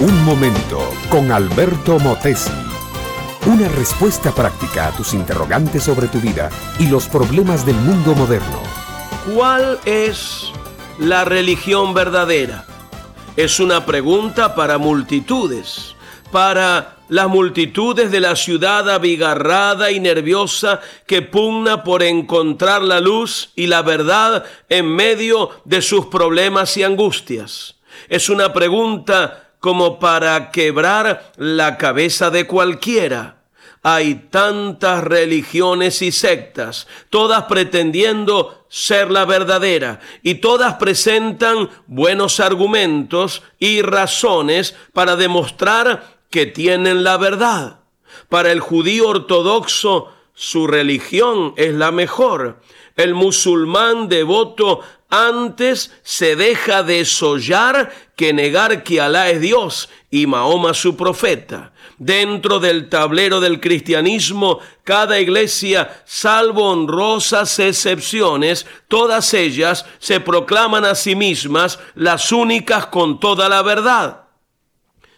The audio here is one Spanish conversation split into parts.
Un momento con Alberto Motesi. Una respuesta práctica a tus interrogantes sobre tu vida y los problemas del mundo moderno. ¿Cuál es la religión verdadera? Es una pregunta para multitudes, para las multitudes de la ciudad abigarrada y nerviosa que pugna por encontrar la luz y la verdad en medio de sus problemas y angustias. Es una pregunta como para quebrar la cabeza de cualquiera. Hay tantas religiones y sectas, todas pretendiendo ser la verdadera, y todas presentan buenos argumentos y razones para demostrar que tienen la verdad. Para el judío ortodoxo, su religión es la mejor. El musulmán devoto antes se deja desollar que negar que Alá es Dios y Mahoma su profeta. Dentro del tablero del cristianismo, cada iglesia, salvo honrosas excepciones, todas ellas se proclaman a sí mismas las únicas con toda la verdad.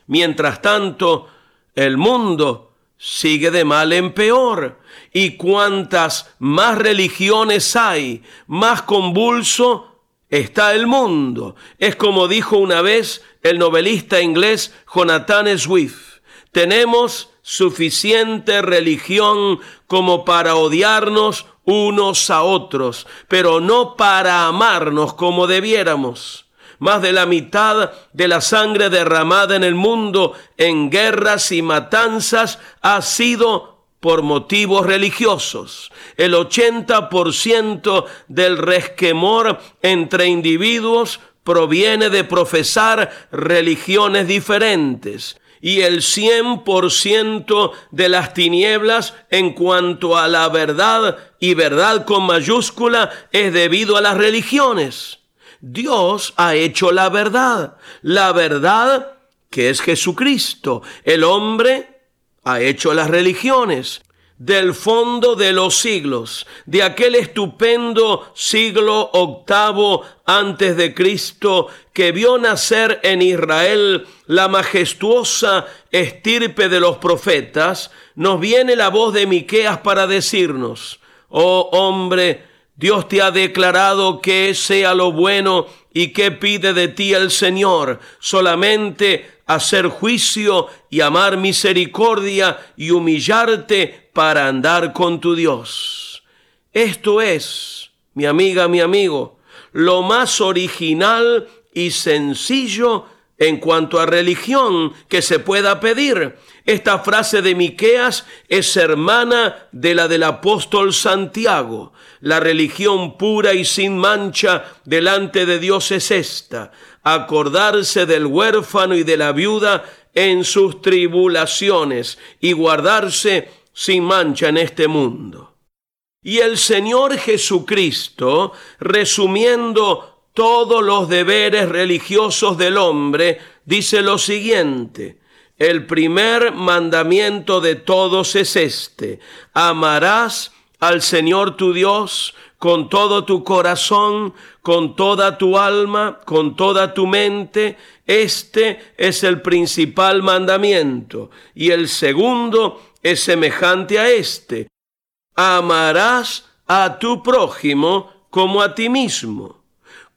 Mientras tanto, el mundo sigue de mal en peor. Y cuantas más religiones hay, más convulso está el mundo. Es como dijo una vez el novelista inglés Jonathan Swift. Tenemos suficiente religión como para odiarnos unos a otros, pero no para amarnos como debiéramos. Más de la mitad de la sangre derramada en el mundo en guerras y matanzas ha sido por motivos religiosos. El 80% del resquemor entre individuos proviene de profesar religiones diferentes y el 100% de las tinieblas en cuanto a la verdad y verdad con mayúscula es debido a las religiones. Dios ha hecho la verdad, la verdad que es Jesucristo. El hombre ha hecho las religiones del fondo de los siglos, de aquel estupendo siglo octavo antes de Cristo que vio nacer en Israel la majestuosa estirpe de los profetas, nos viene la voz de Miqueas para decirnos: Oh hombre, Dios te ha declarado que sea lo bueno y que pide de ti el Señor, solamente hacer juicio y amar misericordia y humillarte para andar con tu Dios. Esto es, mi amiga, mi amigo, lo más original y sencillo en cuanto a religión que se pueda pedir. Esta frase de Miqueas es hermana de la del apóstol Santiago. La religión pura y sin mancha delante de Dios es esta, acordarse del huérfano y de la viuda en sus tribulaciones y guardarse sin mancha en este mundo. Y el Señor Jesucristo, resumiendo todos los deberes religiosos del hombre, dice lo siguiente, el primer mandamiento de todos es este, amarás al Señor tu Dios con todo tu corazón, con toda tu alma, con toda tu mente. Este es el principal mandamiento. Y el segundo es semejante a este. Amarás a tu prójimo como a ti mismo.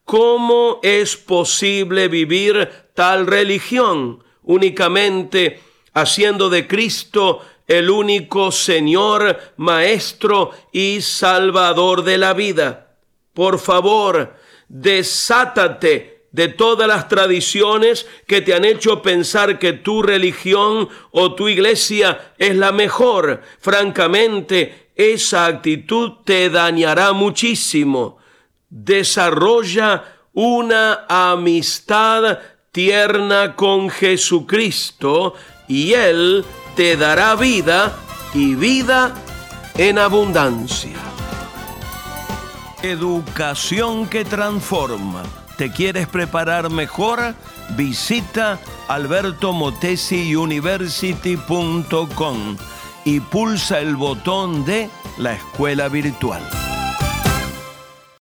¿Cómo es posible vivir tal religión únicamente haciendo de Cristo el único Señor, Maestro y Salvador de la vida? Por favor, desátate de todas las tradiciones que te han hecho pensar que tu religión o tu iglesia es la mejor. Francamente, esa actitud te dañará muchísimo desarrolla una amistad tierna con Jesucristo y Él te dará vida y vida en abundancia. Educación que transforma. ¿Te quieres preparar mejor? Visita albertomotesiuniversity.com y pulsa el botón de la escuela virtual.